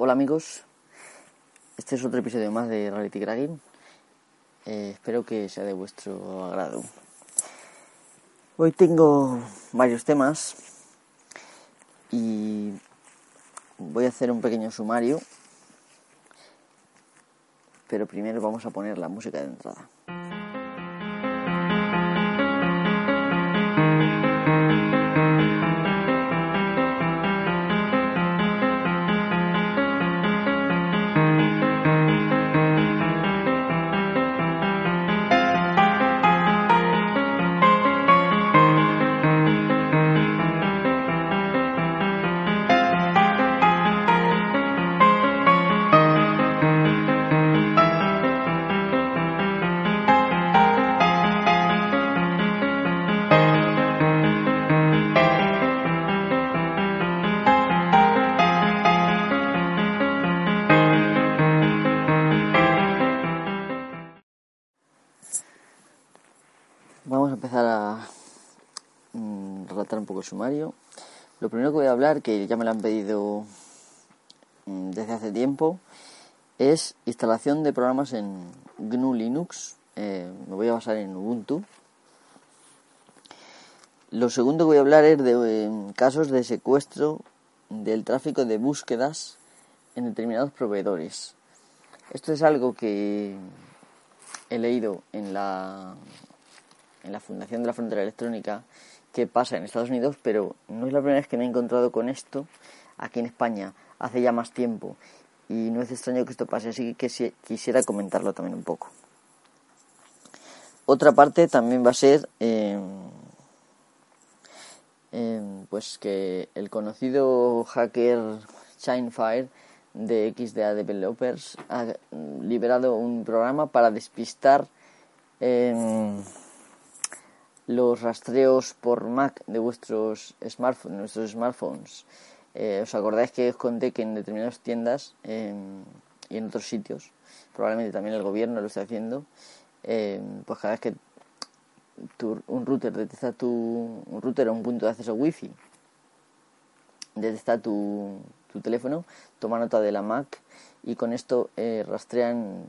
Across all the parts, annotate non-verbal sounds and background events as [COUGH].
Hola amigos, este es otro episodio más de Reality Cracking. Eh, espero que sea de vuestro agrado. Hoy tengo varios temas y voy a hacer un pequeño sumario, pero primero vamos a poner la música de entrada. Sumario. Lo primero que voy a hablar, que ya me lo han pedido mm, desde hace tiempo, es instalación de programas en GNU Linux. Eh, me voy a basar en Ubuntu. Lo segundo que voy a hablar es de eh, casos de secuestro del tráfico de búsquedas en determinados proveedores. Esto es algo que he leído en la en la Fundación de la Frontera Electrónica que pasa en Estados Unidos, pero no es la primera vez que me he encontrado con esto aquí en España, hace ya más tiempo, y no es extraño que esto pase, así que quisiera comentarlo también un poco. Otra parte también va a ser eh, eh, pues que el conocido hacker Shinefire de XDA Developers ha liberado un programa para despistar eh, los rastreos por Mac de vuestros smartphones, nuestros smartphones. Eh, ¿Os acordáis que os conté que en determinadas tiendas y en otros sitios, probablemente también el gobierno lo está haciendo, eh, pues cada vez que un router detecta tu un router o un punto de acceso wifi detecta tu, tu teléfono, toma nota de la Mac y con esto eh, rastrean.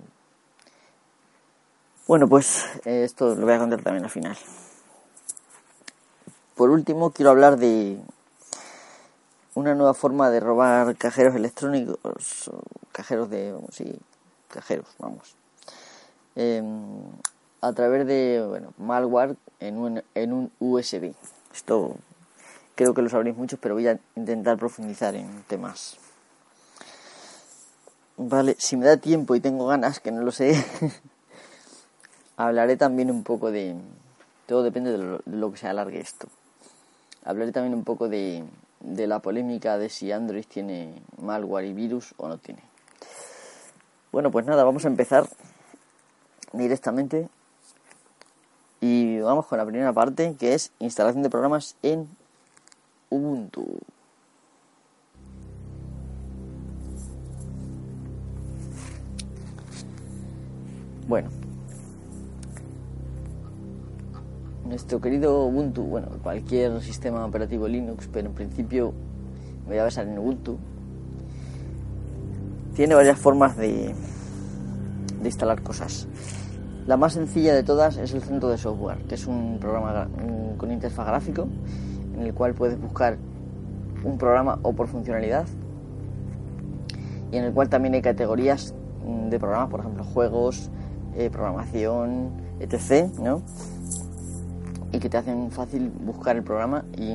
Bueno, pues esto lo voy a contar también al final. Por último, quiero hablar de una nueva forma de robar cajeros electrónicos, cajeros de, sí, cajeros, vamos, em, a través de, bueno, malware en un, en un USB. Esto creo que lo sabréis muchos, pero voy a intentar profundizar en temas. Vale, si me da tiempo y tengo ganas, que no lo sé, [LAUGHS] hablaré también un poco de... Todo depende de lo que se alargue esto. Hablaré también un poco de, de la polémica de si Android tiene malware y virus o no tiene. Bueno, pues nada, vamos a empezar directamente y vamos con la primera parte que es instalación de programas en Ubuntu. Bueno, nuestro querido Ubuntu, bueno, cualquier sistema operativo Linux, pero en principio me voy a basar en Ubuntu, tiene varias formas de, de instalar cosas. La más sencilla de todas es el centro de software, que es un programa con interfaz gráfico en el cual puedes buscar un programa o por funcionalidad y en el cual también hay categorías de programas, por ejemplo, juegos, eh, programación, etc. ¿no? Y que te hacen fácil buscar el programa y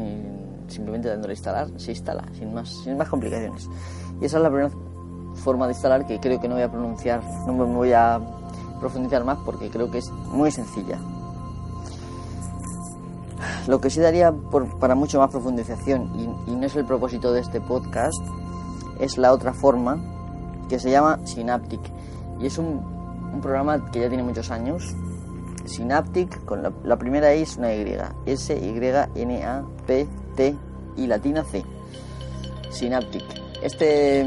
simplemente dándole a instalar se instala sin más, sin más complicaciones. Y esa es la primera forma de instalar que creo que no voy a pronunciar, no me voy a profundizar más porque creo que es muy sencilla. Lo que sí daría por, para mucho más profundización y, no es el propósito de este podcast es la otra forma que se llama Synaptic y es un programa que ya tiene muchos años Synaptic, con la, primera I es una Y, S, Y, latina C. Synaptic. Este,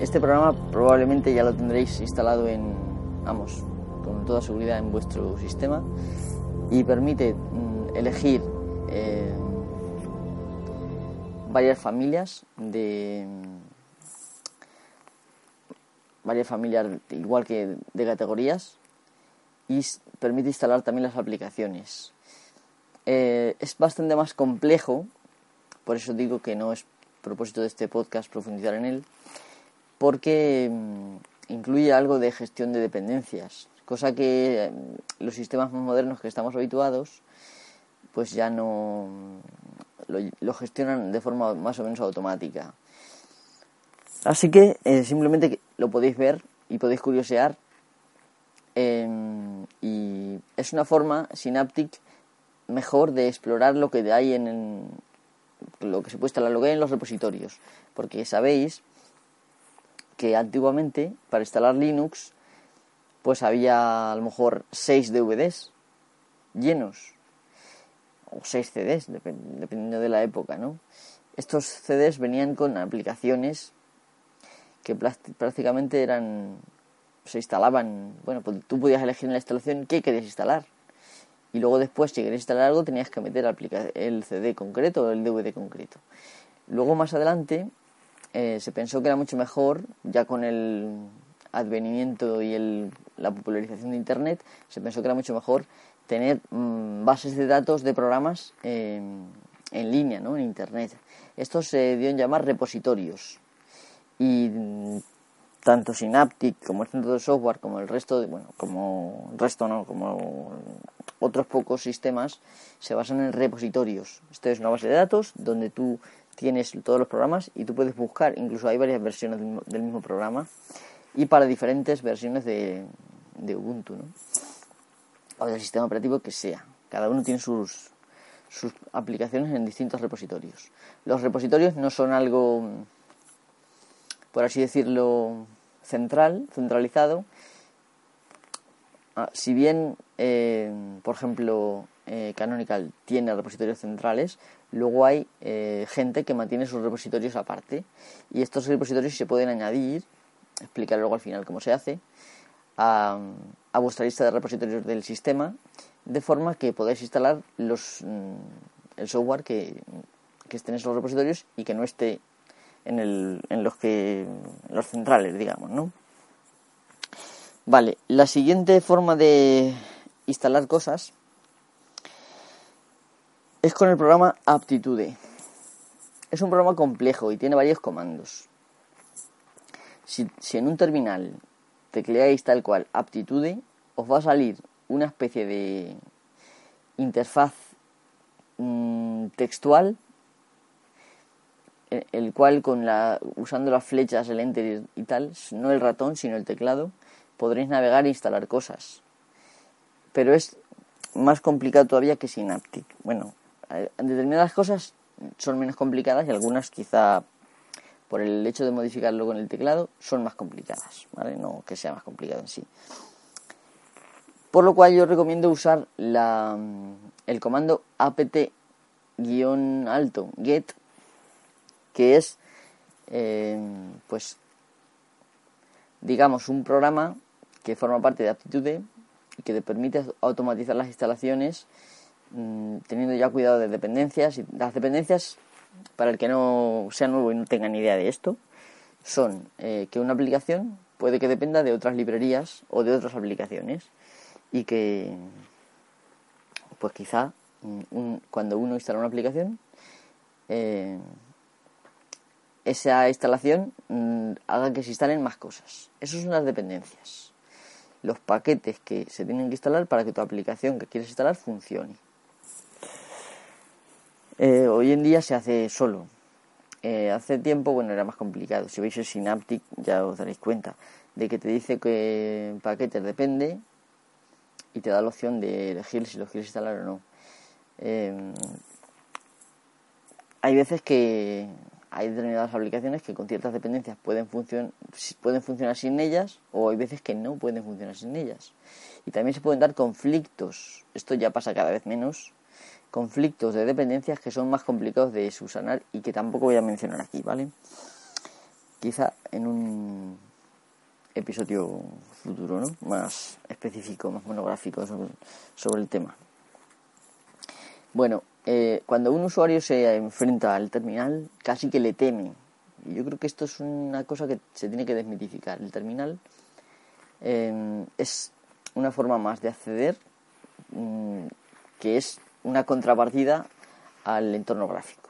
este programa probablemente ya lo tendréis instalado en, vamos, con toda seguridad en vuestro sistema y permite mm, elegir eh, varias familias de varias familias igual que de categorías y permite instalar también las aplicaciones. Eh, es bastante más complejo, por eso digo que no es propósito de este podcast profundizar en él, porque mm, incluye algo de gestión de dependencias, cosa que mm, los sistemas más modernos que estamos habituados pues ya no mm, lo, gestionan de forma más o menos automática. Así que eh, simplemente lo podéis ver y podéis curiosear em, y es una forma Synaptic mejor de explorar lo que hay en, lo que se puede instalar, lo que hay en los repositorios. Porque sabéis que antiguamente para instalar Linux pues había a lo mejor 6 DVDs llenos o 6 CDs, dependiendo de la época, ¿no? Estos CDs venían con aplicaciones que prácticamente eran se instalaban, bueno, pues tú podías elegir en la instalación qué querías instalar y luego después si querías instalar algo tenías que meter el CD concreto o el DVD concreto. Luego más adelante eh, se pensó que era mucho mejor, ya con el advenimiento y el, la popularización de Internet, se pensó que era mucho mejor tener mm, bases de datos de programas en línea, ¿no? en Internet. Esto se dio en llamar repositorios. Y mm, tanto Synaptic como el centro de software como el resto de, bueno como el resto no como otros pocos sistemas se basan en repositorios. Esto es una base de datos donde tú tienes todos los programas y tú puedes buscar incluso hay varias versiones del mismo programa y para diferentes versiones de, de Ubuntu ¿no? o del sistema operativo que sea. Cada uno tiene sus sus aplicaciones en distintos repositorios. Los repositorios no son algo por así decirlo, central, centralizado. Ah, si bien, eh, por ejemplo, eh, Canonical tiene repositorios centrales, luego hay eh, gente que mantiene sus repositorios aparte. Y estos repositorios se pueden añadir, explicar luego al final cómo se hace, a, a vuestra lista de repositorios del sistema, de forma que podáis instalar los, mm, el software que, que esté en esos repositorios y que no esté en, el, en los que los centrales, digamos, ¿no? Vale, la siguiente forma de instalar cosas es con el programa Aptitude. Es un programa complejo y tiene varios comandos. Si, en un terminal tecleáis tal cual Aptitude, os va a salir una especie de interfaz mm, textual el cual con la usando las flechas, el enter y tal, no el ratón, sino el teclado, podréis navegar e instalar cosas. Pero es más complicado todavía que Synaptic. Bueno, determinadas cosas son menos complicadas y algunas quizá por el hecho de modificarlo con el teclado son más complicadas, ¿vale? No que sea más complicado en sí. Por lo cual yo recomiendo usar la, el comando apt-alto get que es, eh, pues, digamos, un programa que forma parte de Aptitude y que te permite automatizar las instalaciones mm, teniendo ya cuidado de dependencias. Y las dependencias, para el que no sea nuevo y no tenga ni idea de esto, son eh, que una aplicación puede que dependa de otras librerías o de otras aplicaciones y que, pues quizá, mm, cuando uno instala una aplicación, eh, esa instalación mm, haga que se instalen más cosas. Eso son las dependencias. Los paquetes que se tienen que instalar para que tu aplicación que quieres instalar funcione. Eh, hoy en día se hace solo. Eh, hace tiempo, bueno, era más complicado. Si veis el Synaptic ya os daréis cuenta de que te dice que paquetes depende y te da la opción de elegir si lo quieres instalar o no. Eh, hay veces que hay determinadas aplicaciones que con ciertas dependencias pueden, pueden funcionar sin ellas o hay veces que no pueden funcionar sin ellas. Y también se pueden dar conflictos, esto ya pasa cada vez menos, conflictos de dependencias que son más complicados de subsanar y que tampoco voy a mencionar aquí, ¿vale? Quizá en un episodio futuro. Más específico, más monográfico sobre, sobre el tema. Bueno, eh, cuando un usuario se enfrenta al terminal, casi que le teme. Y yo creo que esto es una cosa que se tiene que desmitificar. El terminal em, es una forma más de acceder mm, que es una contrapartida al entorno gráfico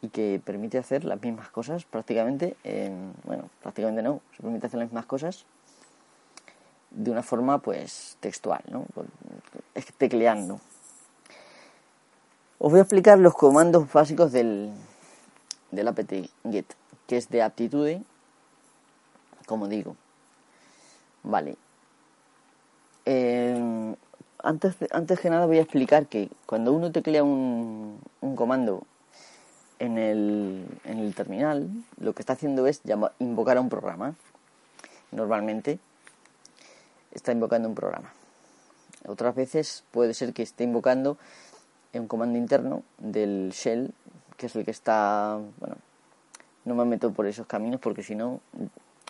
y que permite hacer las mismas cosas prácticamente, bueno, prácticamente no, se permite hacer las mismas cosas de una forma pues textual, ¿no? tecleando. Os voy a explicar los comandos básicos del, del apt get, que es de aptitude, como digo. Vale. Eh, antes, antes que nada voy a explicar que cuando uno teclea un, un comando en el, en el terminal, lo que está haciendo es invocar a un programa. Normalmente está invocando un programa. Otras veces puede ser que esté invocando un comando interno del shell, que es el que está, bueno, no me meto por esos caminos porque si no,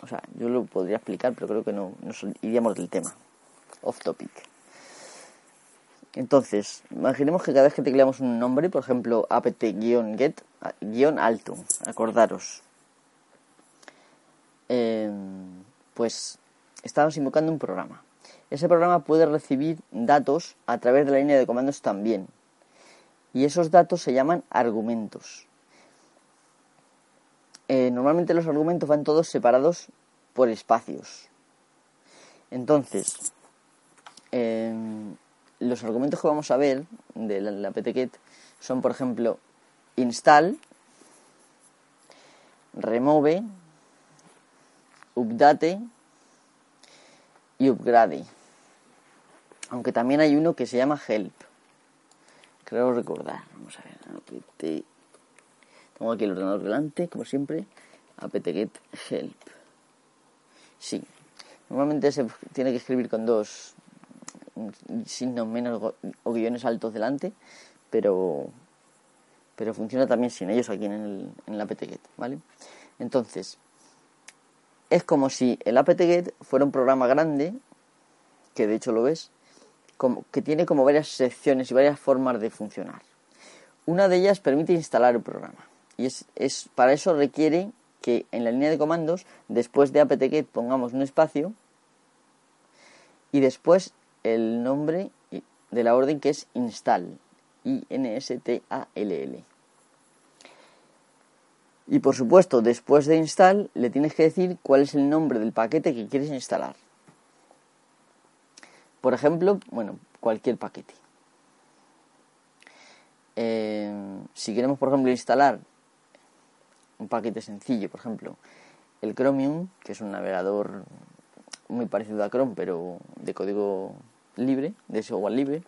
o sea, yo lo podría explicar, pero creo que no nos iríamos del tema. Off topic. Entonces, imaginemos que cada vez que tecleamos un nombre, por ejemplo, apt-get, guion alto, acordaros, em, pues estamos invocando un programa. Ese programa puede recibir datos a través de la línea de comandos también. Y esos datos se llaman argumentos. Eh, normalmente los argumentos van todos separados por espacios. Entonces, em, los argumentos que vamos a ver de la, la ptget son, por ejemplo, install, remove, update y upgrade. Aunque también hay uno que se llama help. Creo recordar. Vamos a ver. Tengo aquí el ordenador delante, como siempre. apt-get help. Sí. Normalmente se tiene que escribir con dos signos menos o guiones altos delante, pero pero funciona también sin ellos aquí en, el, en la apt-get, ¿vale? Entonces, es como si el apt-get fuera un programa grande, que de hecho lo ves, que tiene como varias secciones y varias formas de funcionar. Una de ellas permite instalar el programa. Y es, para eso requiere que en la línea de comandos, después de apt-get pongamos un espacio y después el nombre de la orden que es install. I-N-S-T-A-L-L. Y por supuesto, después de install, le tienes que decir cuál es el nombre del paquete que quieres instalar. Por ejemplo, bueno, cualquier paquete. Eh, si queremos, por ejemplo, instalar un paquete sencillo, por ejemplo, el Chromium, que es un navegador muy parecido a Chrome, pero de código libre, de software libre,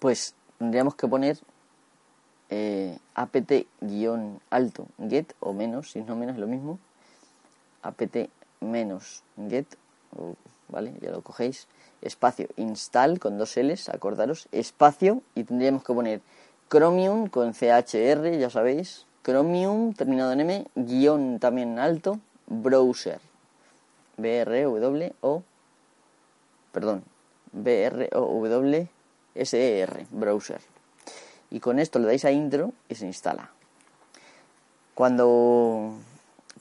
pues tendríamos que poner eh, apt-alto get o menos, si no menos lo mismo, apt menos get, ¿vale? Ya lo cogéis, espacio install con dos L's, acordaros, espacio y tendríamos que poner Chromium con CHR, ya sabéis, Chromium terminado en M, guion también alto, browser, B R W O perdón, B-R-O-W-S-E-R, browser. Y con esto le dais a intro y se instala. Cuando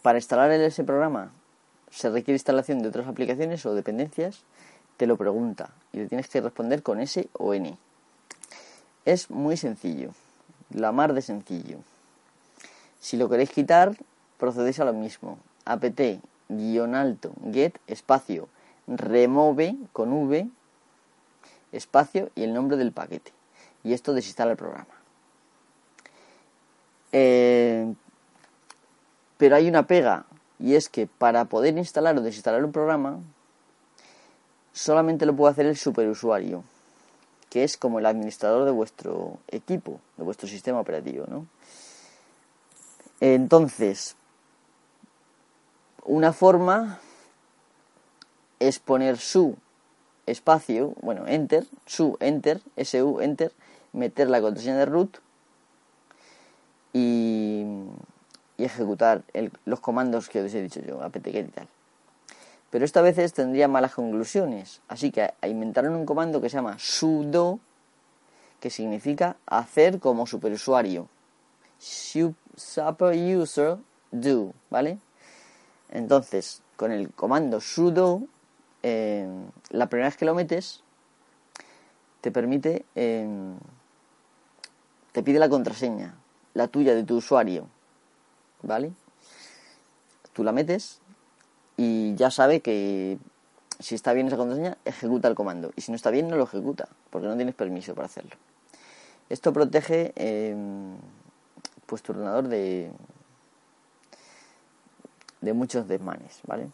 para instalar ese programa se requiere instalación de otras aplicaciones o dependencias, te lo pregunta y le tienes que responder con S o N. Es muy sencillo, la mar de sencillo. Si lo queréis quitar, procedéis a lo mismo. apt-alto get espacio remove con V, espacio y el nombre del paquete. Y esto desinstala el programa. Eh, pero hay una pega, y es que para poder instalar o desinstalar un programa, solamente lo puede hacer el superusuario, que es como el administrador de vuestro equipo, de vuestro sistema operativo, ¿no? Entonces, una forma es poner su espacio, bueno, enter, su enter, su enter, meter la contraseña de root y, ejecutar los comandos que os he dicho yo, apt-get y tal. Pero esta veces tendría malas conclusiones, así que inventaron un comando que se llama sudo, que significa hacer como superusuario. Super user do, ¿vale? Entonces, con el comando sudo, eh, la primera vez que lo metes, te permite, eh, te pide la contraseña, la tuya de tu usuario, ¿vale? Tú la metes y ya sabe que si está bien esa contraseña, ejecuta el comando. Y si no está bien, no lo ejecuta, porque no tienes permiso para hacerlo. Esto protege eh, pues tu ordenador de, de muchos desmanes, ¿vale?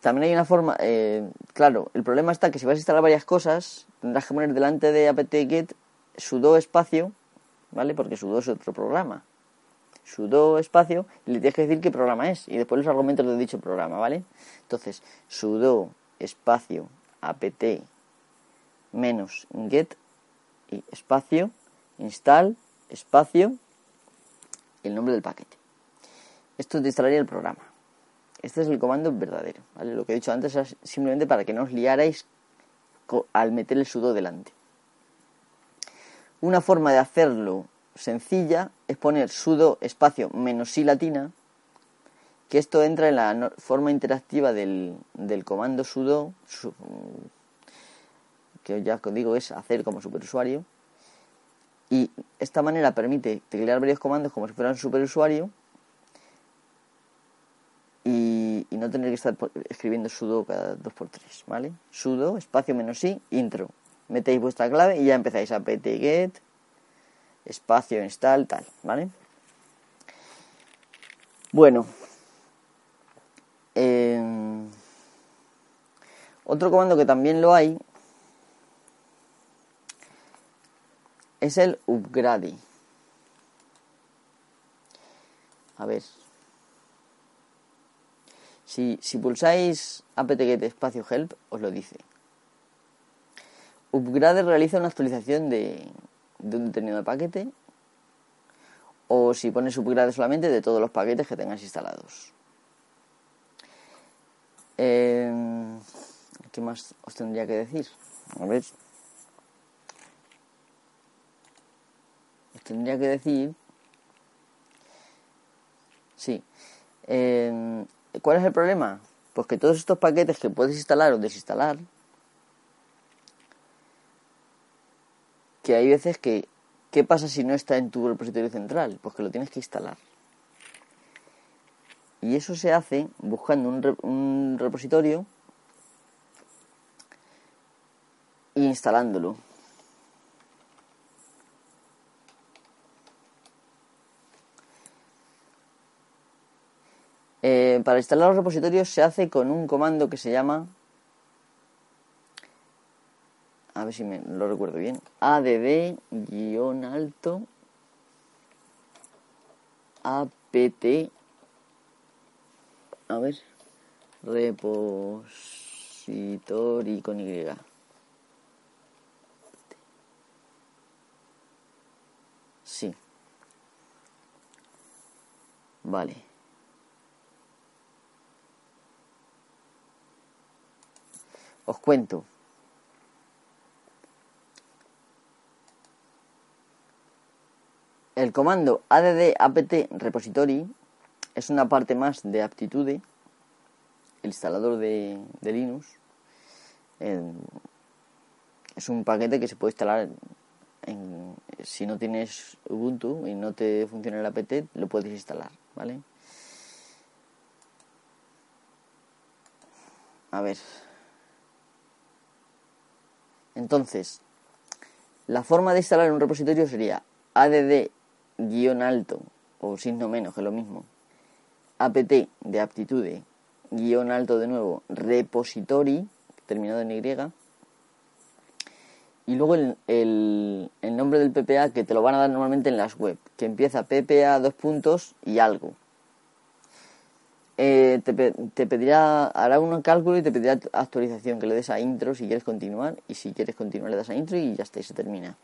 También hay una forma, eh, claro, el problema está que si vas a instalar varias cosas, tendrás que poner delante de apt-get sudo espacio, ¿vale? Porque sudo es otro programa. Sudo espacio y le tienes que decir qué programa es y después los argumentos de dicho programa, ¿vale? Entonces, sudo espacio apt menos get y espacio install espacio el nombre del paquete. Esto te instalaría el programa. Este es el comando verdadero, ¿vale? Lo que he dicho antes es simplemente para que no os liarais al meter el sudo delante. Una forma de hacerlo sencilla es poner sudo espacio menos i latina, que esto entra en la forma interactiva del, del comando sudo, que ya os digo es hacer como superusuario, y esta manera permite teclear varios comandos como si fuera un superusuario y, y no tener que estar escribiendo sudo cada 2x3, ¿vale? Sudo, espacio menos i, intro. Metéis vuestra clave y ya empezáis a ptget, espacio install, tal, ¿vale? Bueno. Eh, otro comando que también lo hay es el upgrade. A ver. Si, si pulsáis apt-get espacio help, os lo dice. Upgrade realiza una actualización de, de un determinado paquete o si pones upgrade solamente de todos los paquetes que tengas instalados. Eh, ¿Qué más os tendría que decir? A ver. tendría que decir, sí, em, ¿cuál es el problema? Pues que todos estos paquetes que puedes instalar o desinstalar, que hay veces que, ¿qué pasa si no está en tu repositorio central? Pues que lo tienes que instalar. Y eso se hace buscando un, un repositorio e instalándolo. Eh, para instalar los repositorios se hace con un comando que se llama, a ver si me lo recuerdo bien, add-alto apt, a ver, repository con Y. Sí. Vale. Os cuento. El comando add apt repository es una parte más de Aptitude, el instalador de, Linux. es un paquete que se puede instalar en, si no tienes Ubuntu y no te funciona el apt, lo puedes instalar, ¿vale? A ver, entonces, la forma de instalar un repositorio sería add-alto o signo menos, que es lo mismo, apt de aptitude, guion alto de nuevo, repository, terminado en Y, y luego el, el, nombre del PPA que te lo van a dar normalmente en las web, que empieza PPA dos puntos y algo. Eh, te, pedirá, hará un cálculo y te pedirá actualización, que le des a intro si quieres continuar y si quieres continuar le das a intro y ya está, y se termina.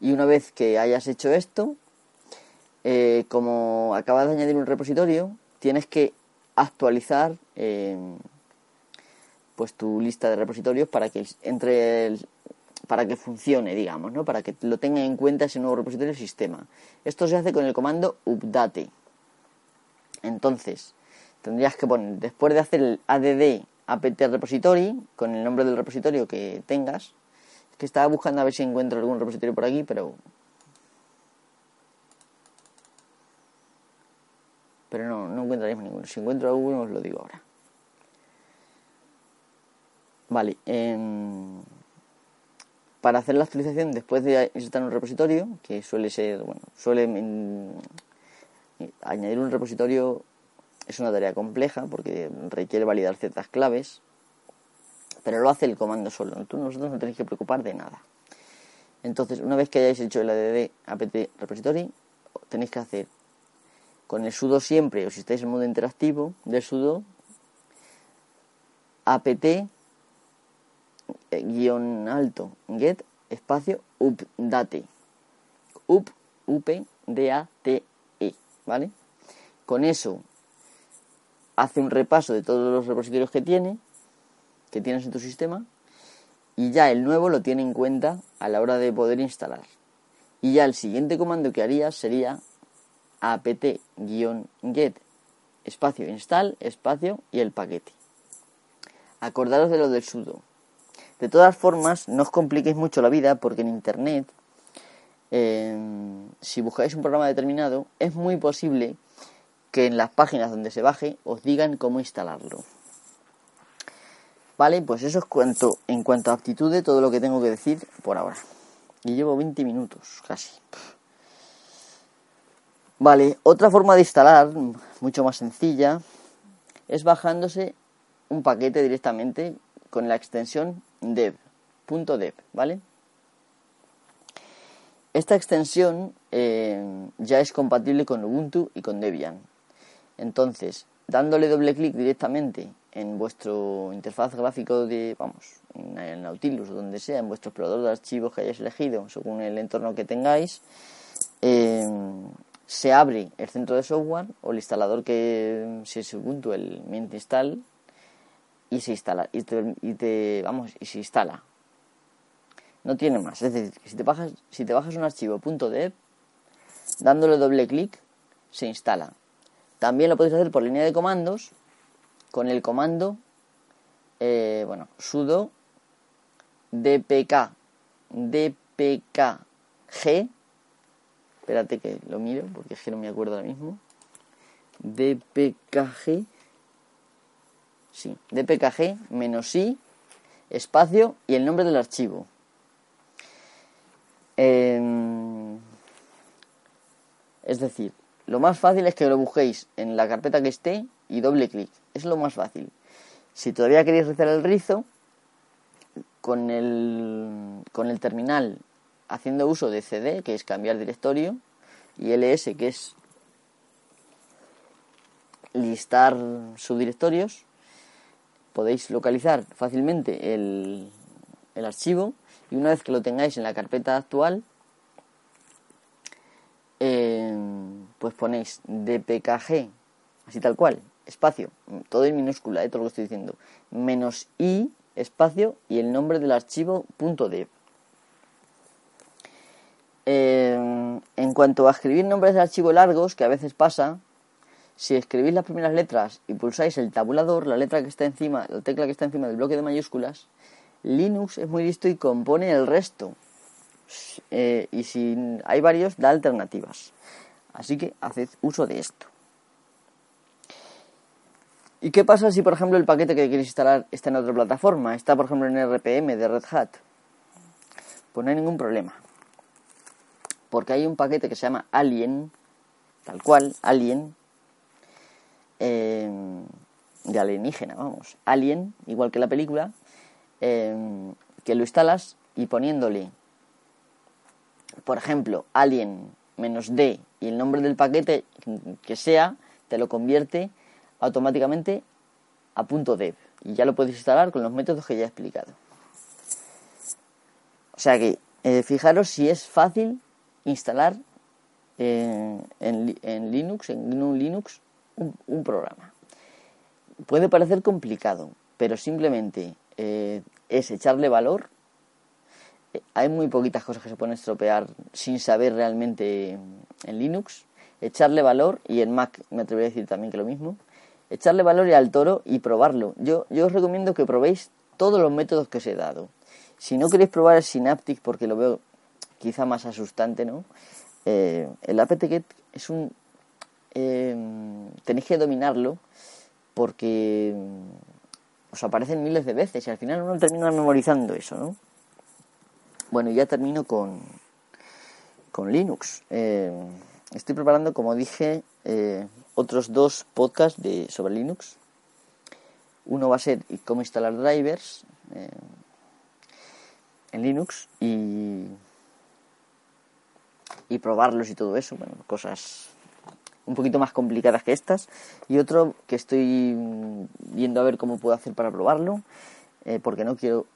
Y una vez que hayas hecho esto, eh, como acabas de añadir un repositorio, tienes que actualizar eh, pues tu lista de repositorios para que entre para que funcione, digamos, ¿no? Para que lo tenga en cuenta ese nuevo repositorio sistema. Esto se hace con el comando update. Entonces, tendrías que poner, después de hacer el add apt repository, con el nombre del repositorio que tengas, que estaba buscando a ver si encuentro algún repositorio por aquí, pero... Pero no, no encontraréis ninguno. Si encuentro alguno os lo digo ahora. Vale. para hacer la actualización después de insertar un repositorio, que suele ser, bueno, suele añadir un repositorio es una tarea compleja porque requiere validar ciertas claves, pero lo hace el comando solo. nosotros no tenéis que preocupar de nada. Entonces, una vez que hayáis hecho el add apt repository, tenéis que hacer con el sudo siempre, o si estáis en modo interactivo, del sudo apt guion alto get espacio update. Up up d a t e vale con eso hace un repaso de todos los repositorios que tiene que tienes en tu sistema y ya el nuevo lo tiene en cuenta a la hora de poder instalar. Y ya el siguiente comando que harías sería apt-get espacio install espacio y el paquete acordaros de lo del sudo de todas formas, no os compliquéis mucho la vida porque en Internet, em, si buscáis un programa determinado, es muy posible que en las páginas donde se baje os digan cómo instalarlo. Vale, pues eso es cuanto, en cuanto a aptitud de todo lo que tengo que decir por ahora. Y llevo 20 minutos, casi. Vale, otra forma de instalar, mucho más sencilla, es bajándose un paquete directamente con la extensión dev, .dev, ¿vale? Esta extensión eh, ya es compatible con Ubuntu y con Debian. Entonces, dándole doble clic directamente en vuestro interfaz gráfico de, vamos, en Nautilus o donde sea, en vuestro explorador de archivos que hayáis elegido, según el entorno que tengáis, eh, se abre el centro de software o el instalador que, si es Ubuntu, el mint install, y se instala y te, vamos y se instala. No tiene más. Es decir si te bajas si te bajas un archivo .dev dándole doble clic se instala. También lo podéis hacer por línea de comandos con el comando eh, bueno sudo dpk dpkg espérate que lo miro porque es que no me acuerdo ahora mismo dpkg Sí, dpkg menos i, espacio y el nombre del archivo. Em, es decir, lo más fácil es que lo busquéis en la carpeta que esté y doble clic. Es lo más fácil. Si todavía queréis hacer el rizo, con el, con el terminal haciendo uso de cd, que es cambiar directorio, y ls, que es listar subdirectorios, podéis localizar fácilmente el, el archivo y una vez que lo tengáis en la carpeta actual, eh, pues ponéis dpkg, así tal cual, espacio, todo en minúscula, eh, todo lo que estoy diciendo, menos i, espacio y el nombre del archivo. Eh, en cuanto a escribir nombres de archivo largos, que a veces pasa, si escribís las primeras letras y pulsáis el tabulador, la letra que está encima, la tecla que está encima del bloque de mayúsculas, Linux es muy listo y compone el resto. Eh, y si hay varios, da alternativas. Así que haced uso de esto. ¿Y qué pasa si, por ejemplo, el paquete que queréis instalar está en otra plataforma? Está, por ejemplo, en RPM de Red Hat. Pues no hay ningún problema. Porque hay un paquete que se llama Alien, tal cual, Alien, Em, de alienígena, vamos, Alien, igual que la película, em, que lo instalas y poniéndole, por ejemplo, Alien menos D y el nombre del paquete que sea, te lo convierte automáticamente a punto .dev y ya lo puedes instalar con los métodos que ya he explicado. O sea que eh, fijaros si es fácil instalar eh, en, en, Linux, en un Linux, un, programa. Puede parecer complicado, pero simplemente eh, es echarle valor hay muy poquitas cosas que se pueden estropear sin saber realmente en Linux. Echarle valor, y en Mac me atrevería a decir también que lo mismo, echarle valor y al toro y probarlo. Yo, yo os recomiendo que probéis todos los métodos que os he dado. Si no queréis probar el Synaptic porque lo veo quizá más asustante, ¿no? Eh, el apt-get es un... Eh, tenéis que dominarlo porque os aparecen miles de veces y al final uno termina memorizando eso, ¿no? Bueno, ya termino con, con Linux. Eh, estoy preparando, como dije, otros dos podcasts de, sobre Linux. Uno va a ser cómo instalar drivers en Linux y, y probarlos y todo eso. Bueno, cosas un poquito más complicadas que estas. Y otro que estoy viendo a ver cómo puedo hacer para probarlo, porque no quiero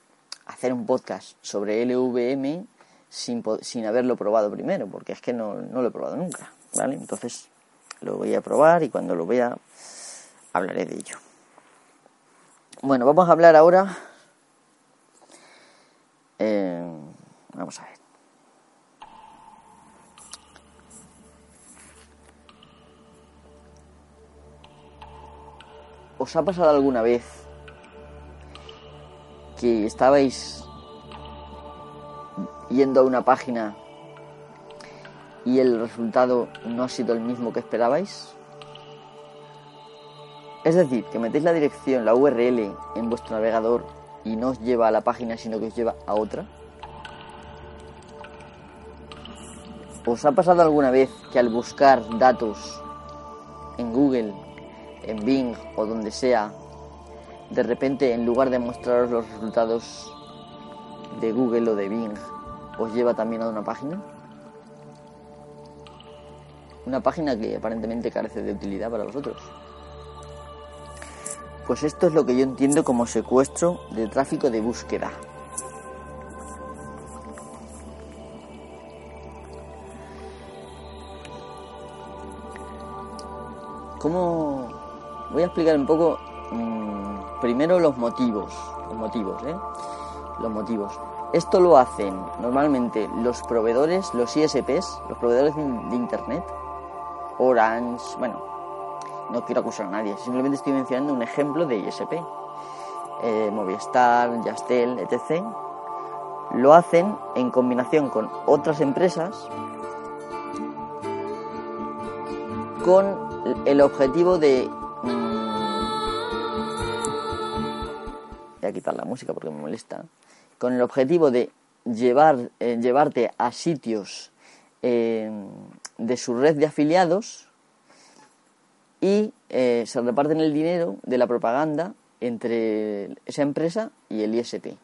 hacer un podcast sobre LVM sin, sin haberlo probado primero, porque es que no, no lo he probado nunca, ¿vale? Entonces lo voy a probar y cuando lo vea hablaré de ello. Bueno, vamos a hablar ahora. Eh, vamos a ver. ¿Os ha pasado alguna vez que estabais yendo a una página y el resultado no ha sido el mismo que esperabais? Es decir, que metéis la dirección, la URL en vuestro navegador y no os lleva a la página, sino que os lleva a otra. ¿Os ha pasado alguna vez que al buscar datos en Google, en Bing o donde sea, de repente en lugar de mostraros los resultados de Google o de Bing, os lleva también a una página? Una página que aparentemente carece de utilidad para vosotros. Pues esto es lo que yo entiendo como secuestro de tráfico de búsqueda. ¿Cómo? Voy a explicar un poco mmm, primero los motivos. Los motivos, ¿eh? Los motivos. Esto lo hacen normalmente los proveedores, los ISPs, los proveedores de Internet, Orange, bueno, no quiero acusar a nadie, simplemente estoy mencionando un ejemplo de ISP. Eh, Movistar, Yastel, etc. Lo hacen en combinación con otras empresas con el objetivo de... a quitar la música porque me molesta con el objetivo de llevar, eh, llevarte a sitios eh, de su red de afiliados y eh, se reparten el dinero de la propaganda entre esa empresa y el ISP.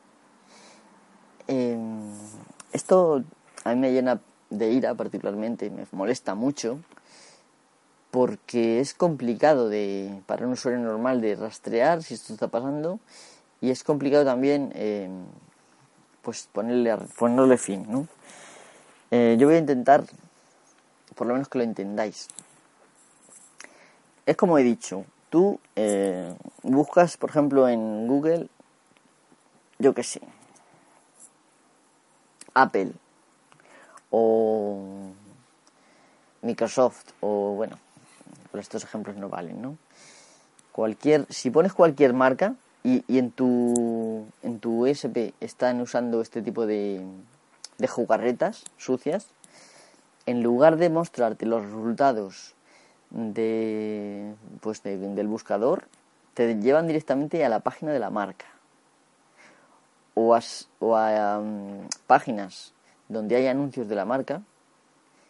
esto a mí me llena de ira particularmente, me molesta mucho porque es complicado de, para un usuario normal de rastrear si esto está pasando y es complicado también pues ponerle, ponerle fin, ¿no? Eh, yo voy a intentar, por lo menos que lo entendáis. Es como he dicho, tú eh, buscas, por ejemplo, en Google, yo qué sé, Apple o Microsoft o bueno, estos ejemplos no valen, ¿no? Cualquier, si pones cualquier marca, y, y en tu en tu ESP están usando este tipo de, de jugarretas sucias, en lugar de mostrarte los resultados de, pues del buscador, te llevan directamente a la página de la marca. O a, o a um, páginas donde hay anuncios de la marca,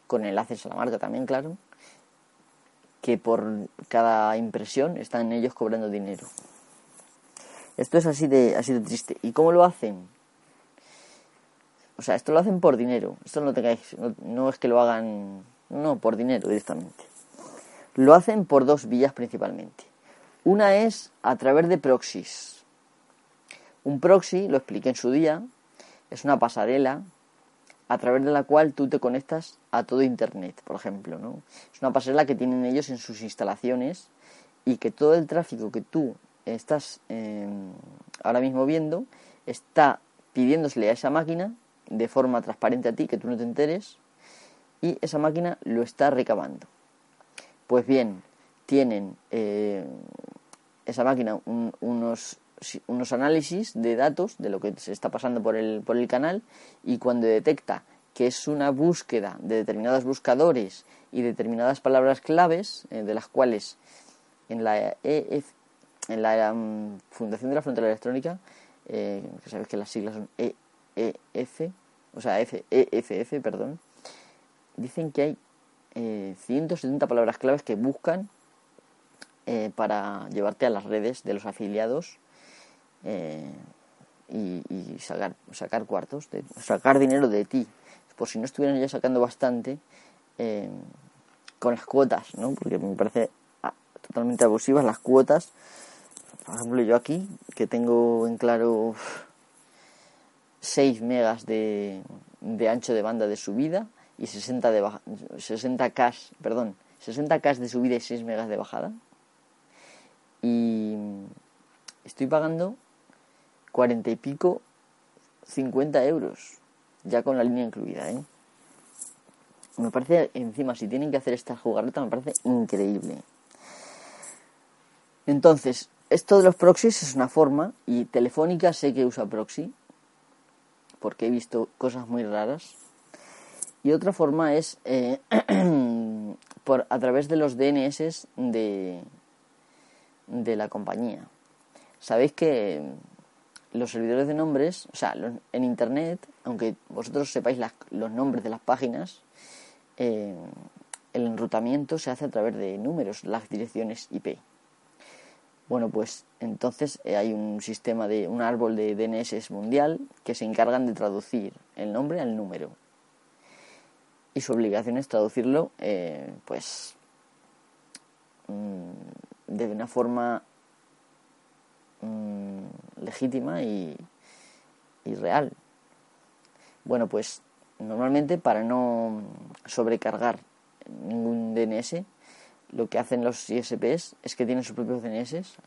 con enlaces a la marca también, claro, que por cada impresión están ellos cobrando dinero. Esto es así de, así de triste. ¿Y cómo lo hacen? O sea, esto lo hacen por dinero. Esto no tengáis, no, no es que lo hagan, no, por dinero directamente. Lo hacen por dos vías principalmente. Una es a través de proxies. Un proxy, lo expliqué en su día, es una pasarela a través de la cual tú te conectas a todo Internet, por ejemplo. ¿no? Es una pasarela que tienen ellos en sus instalaciones y que todo el tráfico que tú estás em, ahora mismo viendo está pidiéndosele a esa máquina de forma transparente a ti, que tú no te enteres, y esa máquina lo está recabando. Pues bien, tienen eh, esa máquina unos, unos análisis de datos de lo que se está pasando por el, por el canal y cuando detecta que es una búsqueda de determinados buscadores y determinadas palabras claves, eh, de las cuales en la, EF, en la mm, Fundación de la Frontera Electrónica, eh, que sabéis que las siglas son EEF, o sea, F, EFF, perdón, dicen que hay 170 palabras claves que buscan eh, para llevarte a las redes de los afiliados eh, y, sacar, sacar cuartos, de, sacar dinero de ti. Por si no estuvieran ya sacando bastante eh, con las cuotas, ¿no? Porque me parece ah, totalmente abusivas las cuotas. Por ejemplo, yo aquí, que tengo en claro 6 megas de, de ancho de banda de subida y 60 de 60 k, perdón, 60 k de subida y 6 megas de bajada y estoy pagando cuarenta y pico, 50 euros, ya con la línea incluida, ¿eh? Me parece, encima, si tienen que hacer esta jugarreta, me parece increíble. Entonces, esto de los proxies es una forma, y Telefónica sé que usa proxy, porque he visto cosas muy raras. Y otra forma es eh, [CLEARS THROAT] por, a través de los DNS de, de la compañía. Sabéis que los servidores de nombres, o sea, en Internet, aunque vosotros sepáis los nombres de las páginas, eh, el enrutamiento se hace a través de números, las direcciones IP. Bueno, pues entonces eh, hay un sistema de un árbol de DNS mundial que se encargan de traducir el nombre al número. Y su obligación es traducirlo, eh, pues, mm, de una forma mm, legítima y, y real. Bueno, pues normalmente para no sobrecargar ningún DNS, lo que hacen los ISPs es que tienen sus propios DNS,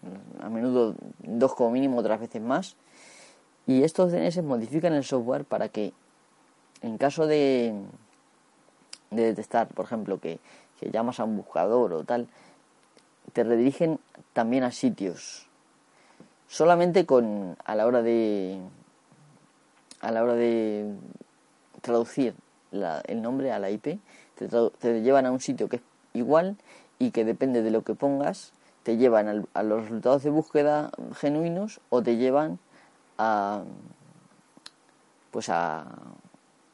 a menudo dos como mínimo, otras veces más, y estos DNS modifican el software para que en caso de, de detectar, por ejemplo, que, que llamas a un buscador o tal, te redirigen también a sitios. Solamente con a la hora de a la hora de traducir el nombre a la IP, te, llevan a un sitio que es igual y que depende de lo que pongas, te llevan a los resultados de búsqueda genuinos o te llevan a pues a,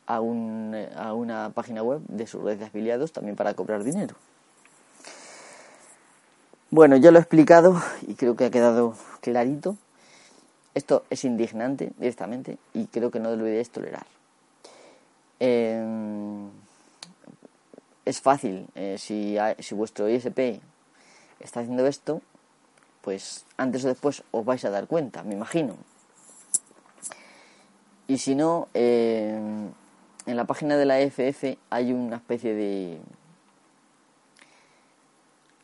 a, un, a una página web de su red de afiliados también para cobrar dinero. Bueno, yo lo he explicado y creo que ha quedado clarito. Esto es indignante directamente y creo que no lo debéis tolerar. Em, es fácil, eh, si, si vuestro ISP está haciendo esto, pues antes o después os vais a dar cuenta, me imagino. Y si no, em, en la página de la EFF hay una especie de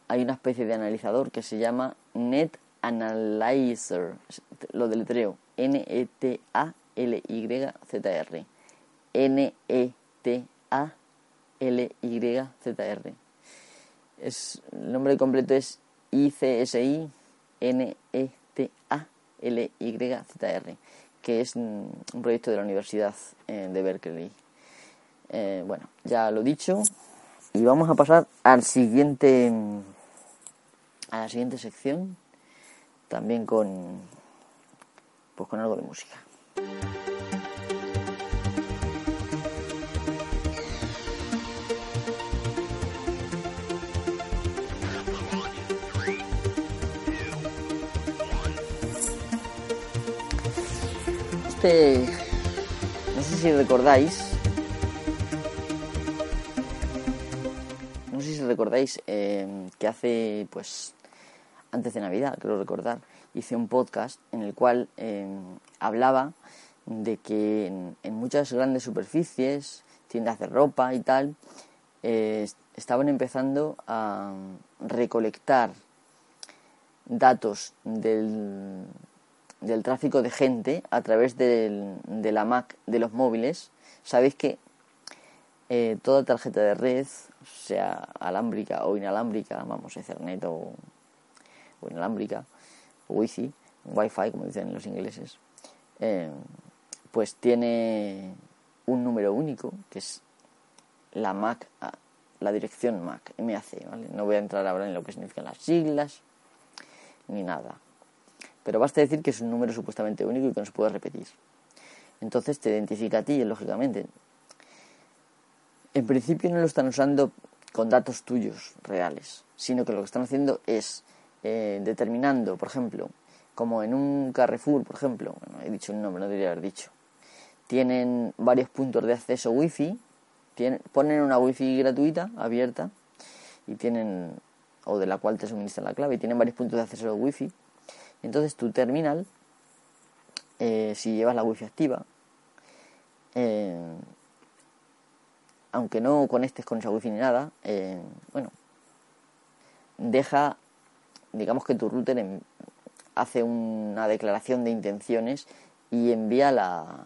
hay una especie de analizador que se llama Net Analyzer, lo deletreo, N-E-T-A-L-Y-Z-R. N-E-T-A-L-Y-Z-R. Es, el nombre completo es ICSI N-E-T-A-L-Y-Z-R, que es un proyecto de la Universidad eh, de Berkeley. Eh, bueno, ya lo dicho, y vamos a pasar al siguiente a la siguiente sección, también con, pues con algo de música. Este, no sé si recordáis, no sé si recordáis eh, que hace pues antes de Navidad, creo recordar, hice un podcast en el cual em, hablaba de que en, muchas grandes superficies, tiendas de ropa y tal, estaban empezando a recolectar datos del, del tráfico de gente a través del, de la Mac de los móviles. Sabéis que eh, toda tarjeta de red, sea alámbrica o inalámbrica, vamos, Ethernet o, o inalámbrica, o Wi-Fi, Wi-Fi como dicen los ingleses, eh, pues tiene un número único que es la MAC, ah, la dirección MAC, MAC, ¿vale? No voy a entrar ahora en lo que significan las siglas ni nada. Pero basta decir que es un número supuestamente único y que no se puede repetir. Entonces te identifica a ti, lógicamente. En principio no lo están usando con datos tuyos reales, sino que lo que están haciendo es eh, determinando, por ejemplo, como en un Carrefour, por ejemplo, he dicho un nombre, no debería haber dicho, tienen varios puntos de acceso wifi, tienen, ponen una wifi gratuita, abierta, y tienen, o de la cual te suministran la clave, y tienen varios puntos de acceso wifi. Entonces tu terminal, eh, si llevas la wifi activa, eh, aunque no conectes con esa wifi ni nada, eh, bueno, deja, digamos que tu router hace una declaración de intenciones y envía la,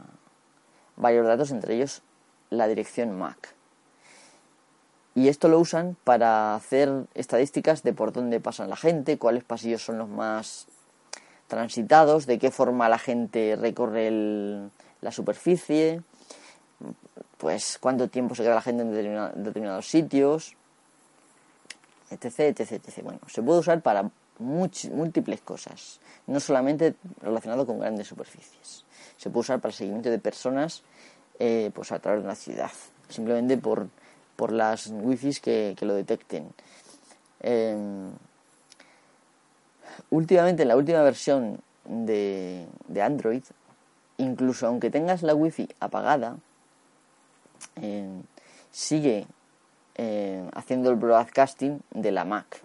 varios datos, entre ellos la dirección MAC. Y esto lo usan para hacer estadísticas de por dónde pasan la gente, cuáles pasillos son los más transitados, de qué forma la gente recorre la superficie, pues cuánto tiempo se queda la gente en determinados sitios, etc, etc, etc. Bueno, se puede usar para múltiples cosas, no solamente relacionado con grandes superficies se puede usar para el seguimiento de personas eh, pues a través de una ciudad, simplemente por, por las wifi que, que lo detecten. Em, últimamente, en la última versión de, de, Android, incluso aunque tengas la wifi apagada, em, sigue em, haciendo el broadcasting de la Mac.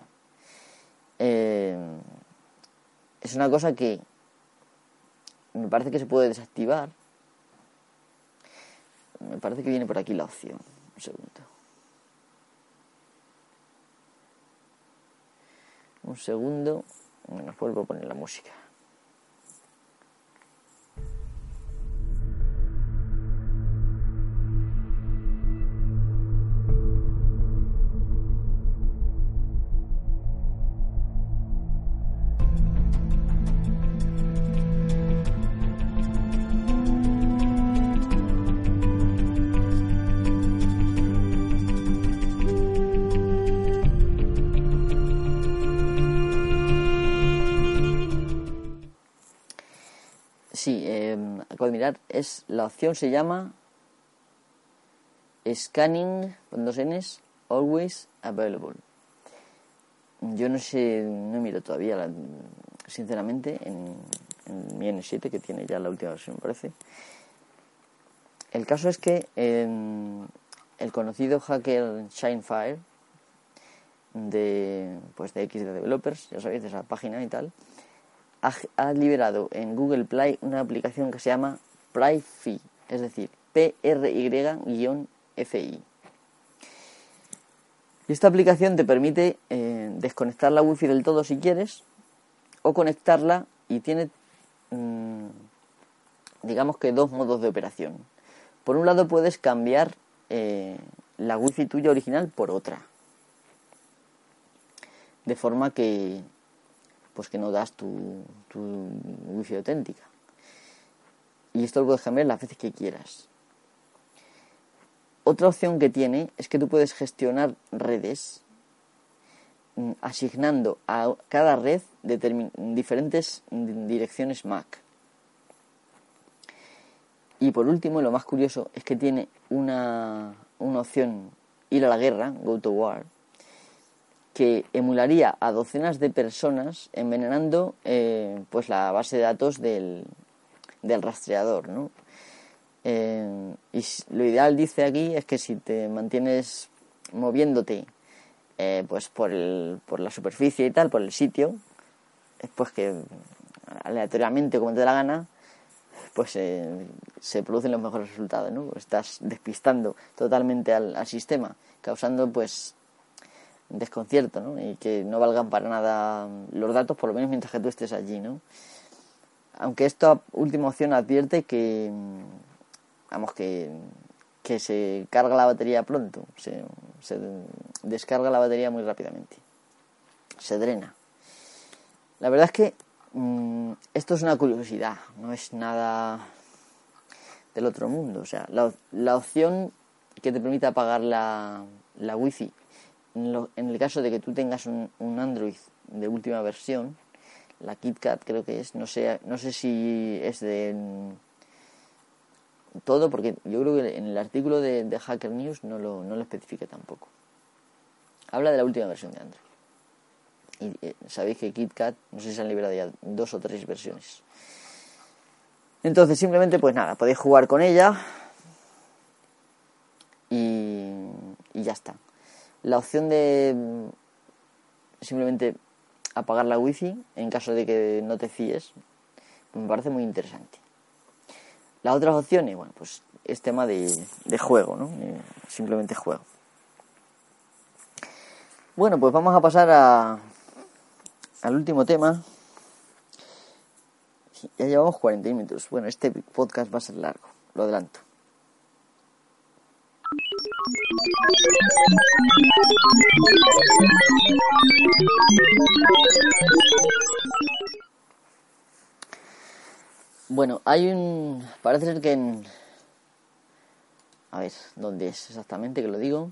es una cosa que me parece que se puede desactivar. Me parece que viene por aquí la opción. Un segundo. Un segundo. Vuelvo a poner la música. Es la opción se llama Scanning con dos N's, Always Available. Yo no sé, no miro todavía, sinceramente, en, mi N7, que tiene ya la última versión, parece. El caso es que el conocido hacker Shinefire de, pues de X Developers, ya sabéis, de esa página y tal, ha, liberado en Google Play una aplicación que se llama Es decir, PRY-FI. Y esta aplicación te permite eh, desconectar la wifi del todo si quieres o conectarla y tiene mm, digamos que dos modos de operación. Por un lado puedes cambiar eh, la wifi tuya original por otra. De forma que, pues que no das tu, tu wifi auténtica. Y esto lo puedes cambiar las veces que quieras. Otra opción que tiene es que tú puedes gestionar redes mm, asignando a cada red diferentes direcciones MAC. Y por último, lo más curioso es que tiene una, una opción ir a la guerra, go to war, que emularía a docenas de personas envenenando eh, pues la base de datos del, del rastreador, ¿no? Eh, y lo ideal dice aquí es que si te mantienes moviéndote eh, pues por, el, por la superficie y tal, por el sitio, es pues que aleatoriamente, como te da la gana, pues se producen los mejores resultados, ¿no? Estás despistando totalmente al, al sistema, causando pues desconcierto, ¿no? Y que no valgan para nada los datos, por lo menos mientras que tú estés allí, ¿no? Aunque esta última opción advierte que, vamos, que, que se carga la batería pronto, se, se descarga la batería muy rápidamente, se drena. La verdad es que mm, esto es una curiosidad, no es nada del otro mundo. O sea, la, la opción que te permite apagar la, la wifi en, en, el caso de que tú tengas un, un Android de última versión, la KitKat creo que es, no sé, no sé si es de todo, porque yo creo que en el artículo de, Hacker News no lo, no lo especifica tampoco. Habla de la última versión de Android. Y eh, sabéis que KitKat, no sé si se han liberado ya dos o tres versiones. Entonces, simplemente, pues nada, podéis jugar con ella y, y ya está. La opción de simplemente apagar la wifi en caso de que no te fíes, me parece muy interesante. Las otras opciones, bueno, pues es tema de, de juego, ¿no? Eh, simplemente juego. Bueno, pues vamos a pasar a, al último tema. Ya llevamos 40 minutos. Bueno, este podcast va a ser largo, lo adelanto. Bueno, hay un... Parece ser que en... A ver, ¿dónde es exactamente que lo digo?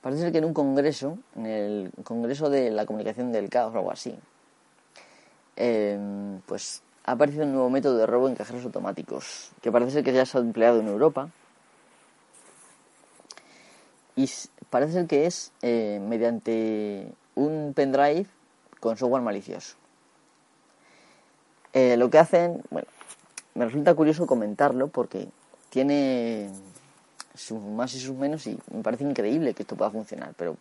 Parece ser que en un congreso, en el Congreso de la Comunicación del Caos o algo así, eh, pues ha aparecido un nuevo método de robo en cajeros automáticos, que parece ser que ya se ha empleado en Europa. Y parece ser que es eh, mediante un pendrive con software malicioso. Eh, lo que hacen, bueno, me resulta curioso comentarlo porque tiene sus más y sus menos y me parece increíble que esto pueda funcionar, pero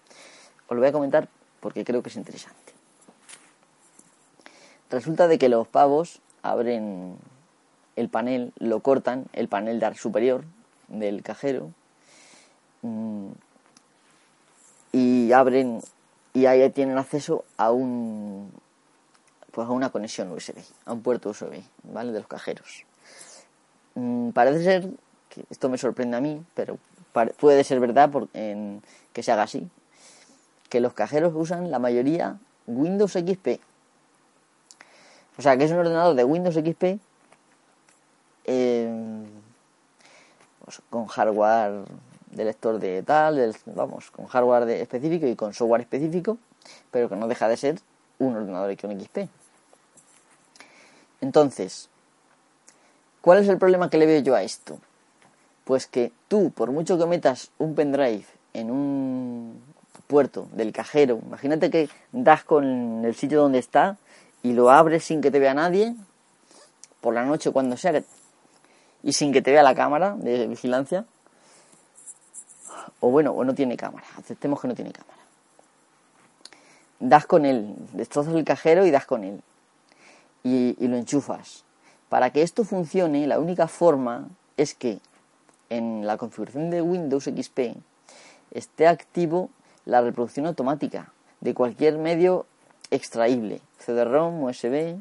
os lo voy a comentar porque creo que es interesante. Resulta de que los pavos abren el panel, lo cortan, el panel de superior del cajero mm, y abren y ahí tienen acceso a un pues a una conexión USB, a un puerto USB, ¿vale? De los cajeros. Mm, parece ser esto me sorprende a mí, pero puede ser verdad por, en, que se haga así, que los cajeros usan la mayoría Windows XP. O sea, que es un ordenador de Windows XP eh, pues, con hardware de lector de tal, vamos, con hardware de específico y con software específico, pero que no deja de ser un ordenador con XP. Entonces, ¿cuál es el problema que le veo yo a esto? Pues que tú, por mucho que metas un pendrive en un puerto del cajero, imagínate que das con el sitio donde está y lo abres sin que te vea nadie, por la noche cuando sea, y sin que te vea la cámara de vigilancia, o bueno, o no tiene cámara, aceptemos que no tiene cámara. Das con él, destrozas el cajero y das con él, y, lo enchufas. Para que esto funcione, la única forma es que en la configuración de Windows XP esté activo la reproducción automática de cualquier medio extraíble, CD-ROM, USB.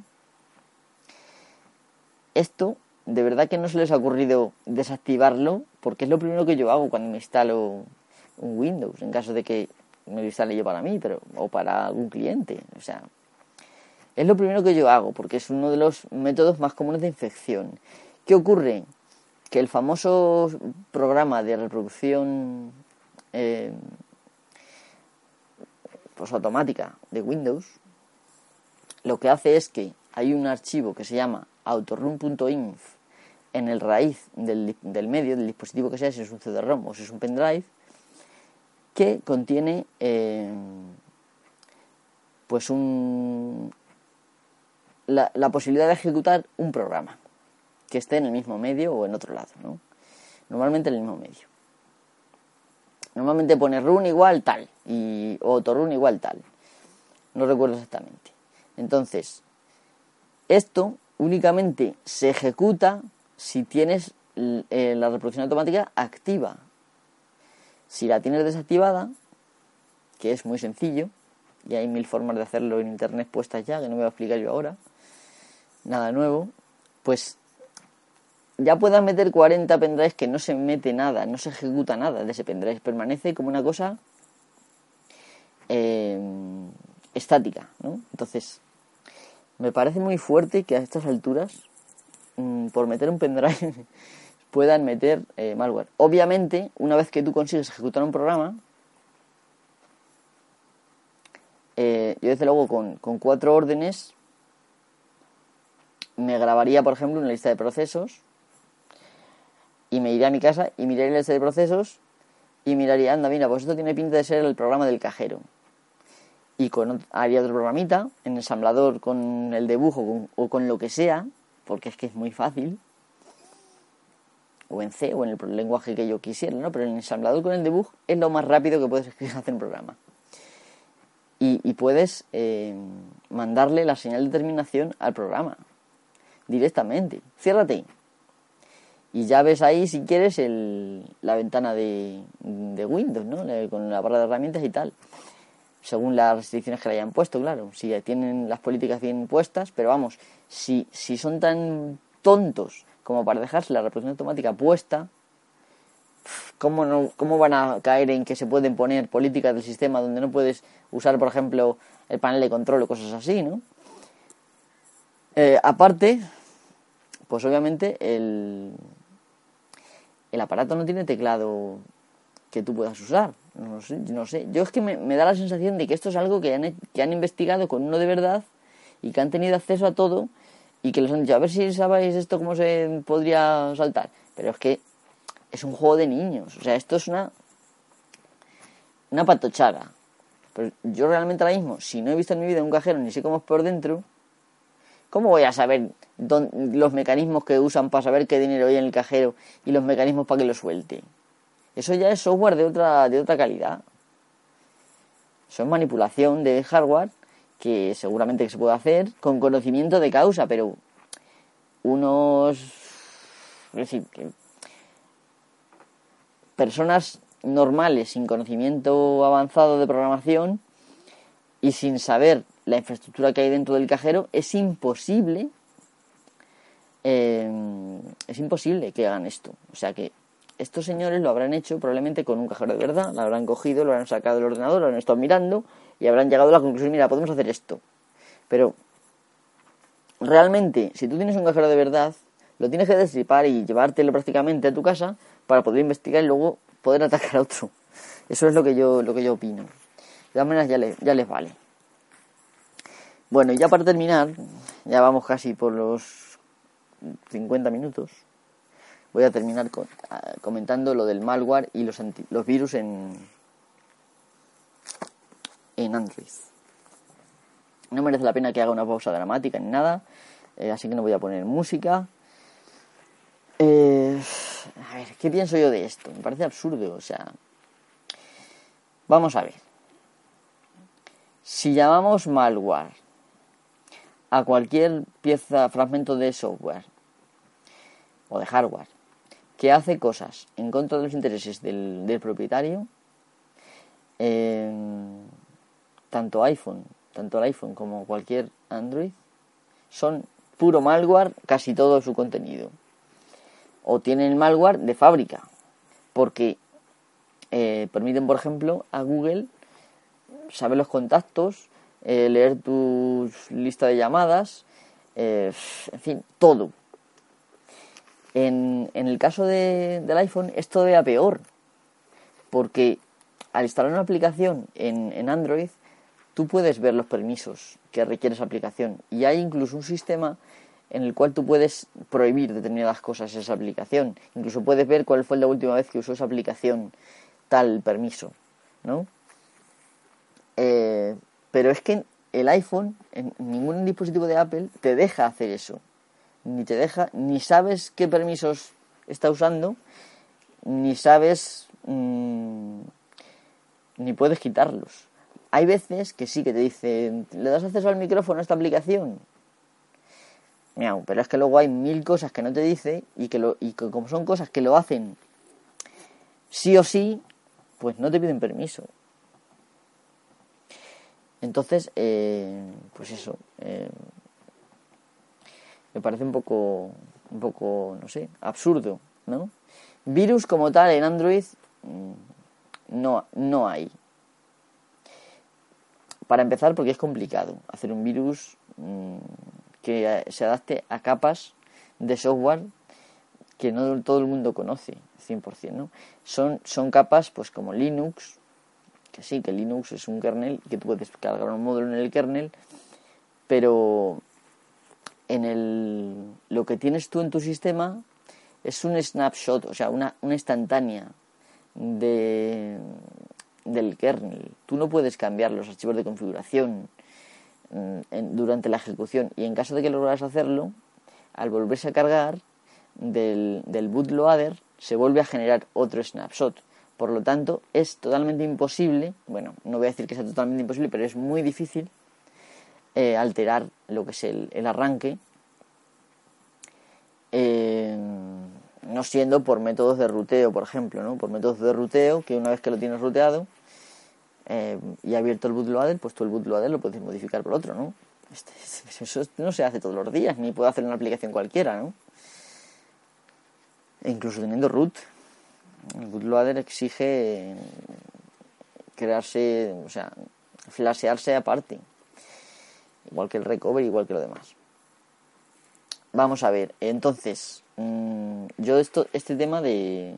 Esto, de verdad que no se les ha ocurrido desactivarlo, porque es lo primero que yo hago cuando me instalo un Windows, en caso de que me lo instale yo para mí, pero o para algún cliente, o sea, es lo primero que yo hago, porque es uno de los métodos más comunes de infección. ¿Qué ocurre? que el famoso programa de reproducción eh, pues automática de Windows lo que hace es que hay un archivo que se llama autorun.inf en el raíz del, del, medio, del dispositivo que sea, si es un CD-ROM o si es un pendrive, que contiene eh, pues un, la, la posibilidad de ejecutar un programa que esté en el mismo medio o en otro lado, ¿no? Normalmente en el mismo medio. Normalmente pone run igual tal y o autorun igual tal. No recuerdo exactamente. Entonces, esto únicamente se ejecuta si tienes eh, la reproducción automática activa. Si la tienes desactivada, que es muy sencillo, y hay mil formas de hacerlo en internet puestas ya, que no me voy a explicar yo ahora, nada nuevo, pues ya puedas meter 40 pendrives que no se mete nada, no se ejecuta nada de ese pendrive, permanece como una cosa eh, estática, ¿no? Entonces, me parece muy fuerte que a estas alturas, mm, por meter un pendrive, [LAUGHS] puedan meter eh, malware. Obviamente, una vez que tú consigues ejecutar un programa, eh, yo desde luego con, con cuatro órdenes me grabaría, por ejemplo, una lista de procesos y me iría a mi casa y miraría la lista de procesos y miraría, anda, mira, pues esto tiene pinta de ser el programa del cajero. Y con, haría otro programita en ensamblador con el dibujo o con lo que sea, porque es que es muy fácil, o en C o en el lenguaje que yo quisiera, ¿no? Pero el ensamblador con el debug es lo más rápido que puedes [LAUGHS] hacer un programa. Y, puedes eh, mandarle la señal de terminación al programa directamente. Ciérrate. Y ya ves ahí, si quieres, el, la ventana de, de Windows, ¿no? Con la barra de herramientas y tal. Según las restricciones que le hayan puesto, claro. Si tienen las políticas bien puestas, pero vamos, si, si son tan tontos como para dejarse la reproducción automática puesta, ¿cómo, no, ¿cómo van a caer en que se pueden poner políticas del sistema donde no puedes usar, por ejemplo, el panel de control o cosas así, ¿no? Eh, aparte, pues obviamente el, el aparato no tiene teclado que tú puedas usar. No sé, no sé. Yo es que me, da la sensación de que esto es algo que han, que han investigado con uno de verdad y que han tenido acceso a todo y que les han dicho, a ver si sabéis esto cómo se podría saltar. Pero es que es un juego de niños. O sea, esto es una, una patochada. Pero yo realmente ahora mismo, si no he visto en mi vida un cajero ni sé cómo es por dentro, ¿cómo voy a saber los mecanismos que usan para saber qué dinero hay en el cajero y los mecanismos para que lo suelte? Eso ya es software de otra, de otra calidad. Eso es manipulación de hardware que seguramente se puede hacer con conocimiento de causa, pero unos... Es decir, que personas normales sin conocimiento avanzado de programación y sin saber la infraestructura que hay dentro del cajero, es imposible eh, es imposible que hagan esto. O sea que estos señores lo habrán hecho probablemente con un cajero de verdad, lo habrán cogido, lo habrán sacado del ordenador, lo habrán estado mirando y habrán llegado a la conclusión, mira, podemos hacer esto. Pero realmente, si tú tienes un cajero de verdad, lo tienes que destripar y llevártelo prácticamente a tu casa para poder investigar y luego poder [LAUGHS] atacar a otro. Eso es lo que yo, lo que yo opino. De todas maneras ya, ya les vale. Bueno, y ya para terminar, ya vamos casi por los 50 minutos. Voy a terminar comentando lo del malware y los, los virus en, en Android. No merece la pena que haga una pausa dramática ni nada, eh, así que no voy a poner música. Eh, a ver, ¿qué pienso yo de esto? Me parece absurdo, o sea... Vamos a ver. Si llamamos malware a cualquier pieza, fragmento de software o de hardware que hace cosas en contra de los intereses del, propietario, eh, tanto iPhone, tanto el iPhone como cualquier Android, son puro malware casi todo su contenido. O tienen malware de fábrica, porque eh, permiten, por ejemplo, a Google saber los contactos, eh, leer tu lista de llamadas, en fin, todo. En, en el caso de, del iPhone es todavía peor, porque al instalar una aplicación en, en Android, tú puedes ver los permisos que requiere esa aplicación y hay incluso un sistema en el cual tú puedes prohibir determinadas cosas esa aplicación. Incluso puedes ver cuál fue la última vez que usó esa aplicación tal permiso, ¿no? Eh, pero es que el iPhone, en ningún dispositivo de Apple, te deja hacer eso. Ni te deja, ni sabes qué permisos está usando, ni sabes, mm, ni puedes quitarlos. Hay veces que sí que te dicen, ¿le das acceso al micrófono a esta aplicación? Miau, pero es que luego hay mil cosas que no te dice y que, lo, y como son cosas que lo hacen sí o sí, pues no te piden permiso. Entonces, eh, pues eso. Eh, me parece un poco, un poco, no sé, absurdo, ¿no? Virus como tal en Android mm, no, no hay. Para empezar, porque es complicado hacer un virus mm, que se adapte a capas de software que no todo el mundo conoce 100%, ¿no? Son, son capas pues como Linux, que sí, que Linux es un kernel, que tú puedes cargar un módulo en el kernel, pero en el, lo que tienes tú en tu sistema es un snapshot, o sea, una, una instantánea de, del kernel. Tú no puedes cambiar los archivos de configuración mm, durante la ejecución y en caso de que logras hacerlo, al volverse a cargar del, del bootloader se vuelve a generar otro snapshot. Por lo tanto, es totalmente imposible, bueno, no voy a decir que sea totalmente imposible, pero es muy difícil eh, alterar lo que es el, arranque, eh, no siendo por métodos de ruteo, por ejemplo, ¿no? por métodos de ruteo que una vez que lo tienes ruteado eh, y abierto el bootloader, pues tú el bootloader lo puedes modificar por otro, ¿no? Este, [LAUGHS] eso no se hace todos los días, ni puede hacer una aplicación cualquiera, ¿no? E incluso teniendo root, el bootloader exige crearse, o sea, flashearse aparte igual que el recover, igual que lo demás. Vamos a ver, entonces, mm, yo esto, este tema de,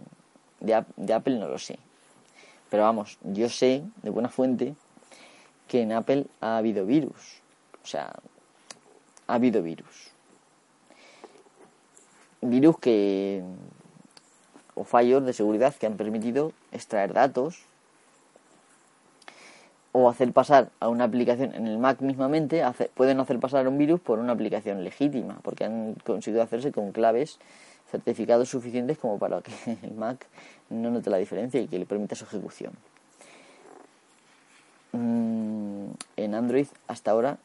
de, Apple no lo sé. Pero vamos, yo sé de buena fuente que en Apple ha habido virus. O sea, ha habido virus. Virus que. o fallos de seguridad que han permitido extraer datos o hacer pasar a una aplicación en el Mac mismamente, pueden hacer pasar un virus por una aplicación legítima, porque han conseguido hacerse con claves certificados suficientes como para que [LAUGHS] el Mac no note la diferencia y que le permita su ejecución. Mm, en Android hasta ahora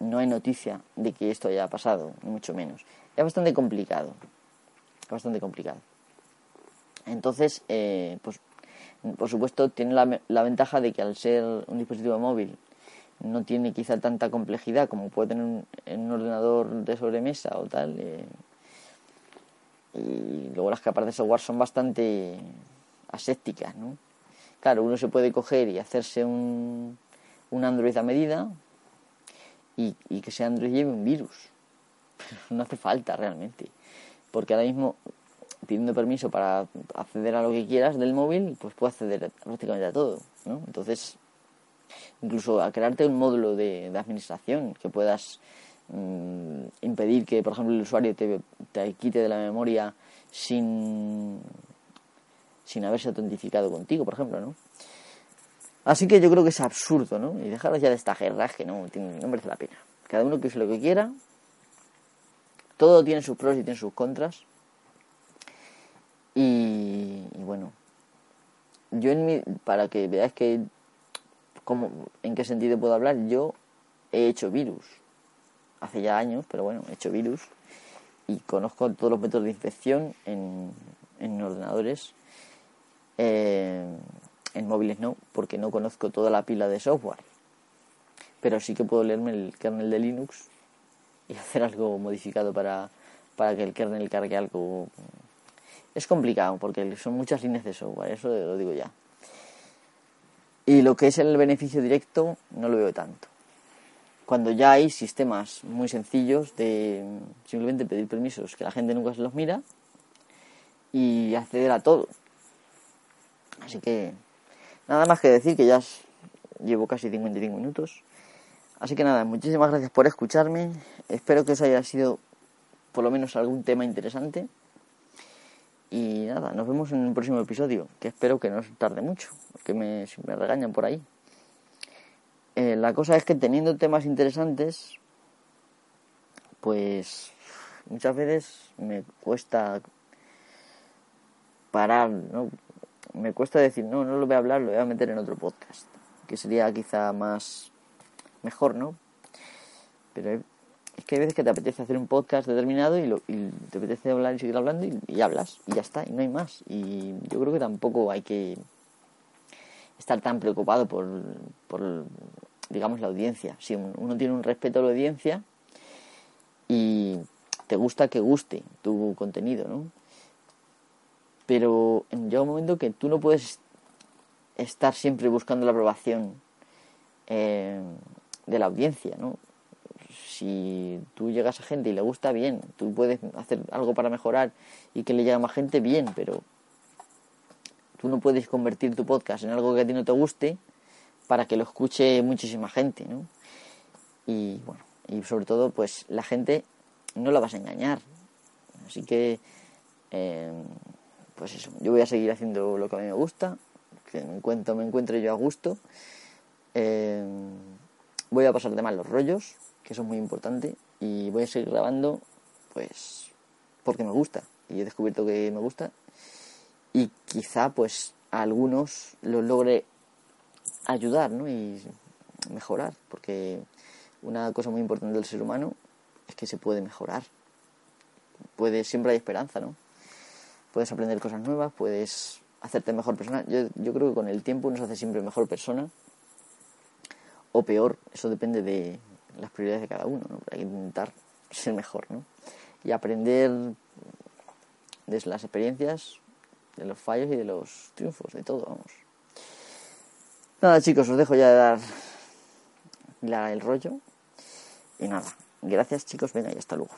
no hay noticia de que esto haya pasado, mucho menos. Es bastante complicado, es bastante complicado. Entonces, eh, pues por supuesto, tiene la, la, ventaja de que al ser un dispositivo móvil no tiene quizá tanta complejidad como puede tener un, un ordenador de sobremesa o tal. Eh, y luego las capas de software son bastante asépticas, ¿no? Claro, uno se puede coger y hacerse un, un Android a medida y, y que ese Android lleve un virus. [LAUGHS] Pero no hace falta realmente. Porque ahora mismo pidiendo permiso para acceder a lo que quieras del móvil, pues puedes acceder prácticamente a todo, ¿no? Entonces, incluso a crearte un módulo de, administración que puedas mm, impedir que, por ejemplo, el usuario te, te, quite de la memoria sin, sin haberse autentificado contigo, por ejemplo, ¿no? Así que yo creo que es absurdo, ¿no? Y dejaros ya de esta guerra que no, no merece la pena. Cada uno que use lo que quiera. Todo tiene sus pros y tiene sus contras. Y, bueno, yo en mi, para que veáis que cómo, en qué sentido puedo hablar, yo he hecho virus. Hace ya años, pero bueno, he hecho virus. Y conozco todos los métodos de infección en, en ordenadores. Eh, en móviles no, porque no conozco toda la pila de software. Pero sí que puedo leerme el kernel de Linux y [LAUGHS] hacer algo modificado para, para que el kernel cargue algo es complicado porque son muchas líneas de software, eso lo digo ya. Y lo que es el beneficio directo no lo veo tanto. Cuando ya hay sistemas muy sencillos de simplemente pedir permisos que la gente nunca se los mira y acceder a todo. Así que nada más que decir que ya llevo casi 55 minutos. Así que nada, muchísimas gracias por escucharme. Espero que os haya sido por lo menos algún tema interesante. Y nada, nos vemos en el próximo episodio, que espero que no tarde mucho, que me, regañan por ahí. Eh, la cosa es que teniendo temas interesantes, pues muchas veces me cuesta parar, ¿no? Me cuesta decir, no, no lo voy a hablar, lo voy a meter en otro podcast, que sería quizá más mejor, ¿no? Pero hay veces que te apetece hacer un podcast determinado y, lo, y te apetece hablar y seguir hablando y, hablas y ya está, y no hay más. Y yo creo que tampoco hay que estar tan preocupado por, por digamos, la audiencia. Si uno tiene un respeto a la audiencia y, te gusta que guste tu contenido, ¿no? Pero llega un momento que tú no puedes estar siempre buscando la aprobación eh, de la audiencia, ¿no? Si tú llegas a gente y le gusta, bien, tú puedes hacer algo para mejorar y que le llegue a más gente, bien, pero tú no puedes convertir tu podcast en algo que a ti no te guste para que lo escuche muchísima gente, ¿no? Y bueno, y sobre todo, pues la gente no la vas a engañar. Así que, eh, pues eso, yo voy a seguir haciendo lo que a mí me gusta, que me encuentro, me encuentre yo a gusto. Eh, voy a pasar de mal los rollos, eso es muy importante, y voy a seguir grabando, pues, porque me gusta, y he descubierto que me gusta, y quizá, pues, a algunos los logre ayudar, ¿no? Y mejorar, porque una cosa muy importante del ser humano es que se puede mejorar. Puede, siempre hay esperanza, ¿no? Puedes aprender cosas nuevas, puedes hacerte mejor persona. Yo, yo creo que con el tiempo uno se hace siempre mejor persona o peor, eso depende de las prioridades de cada uno, ¿no? Que intentar [LAUGHS] ser mejor, ¿no? Y aprender de las experiencias, de los fallos y de los triunfos, de todo, vamos. Nada, chicos, os dejo ya de dar la, el rollo. Y nada, gracias chicos, venga y hasta luego.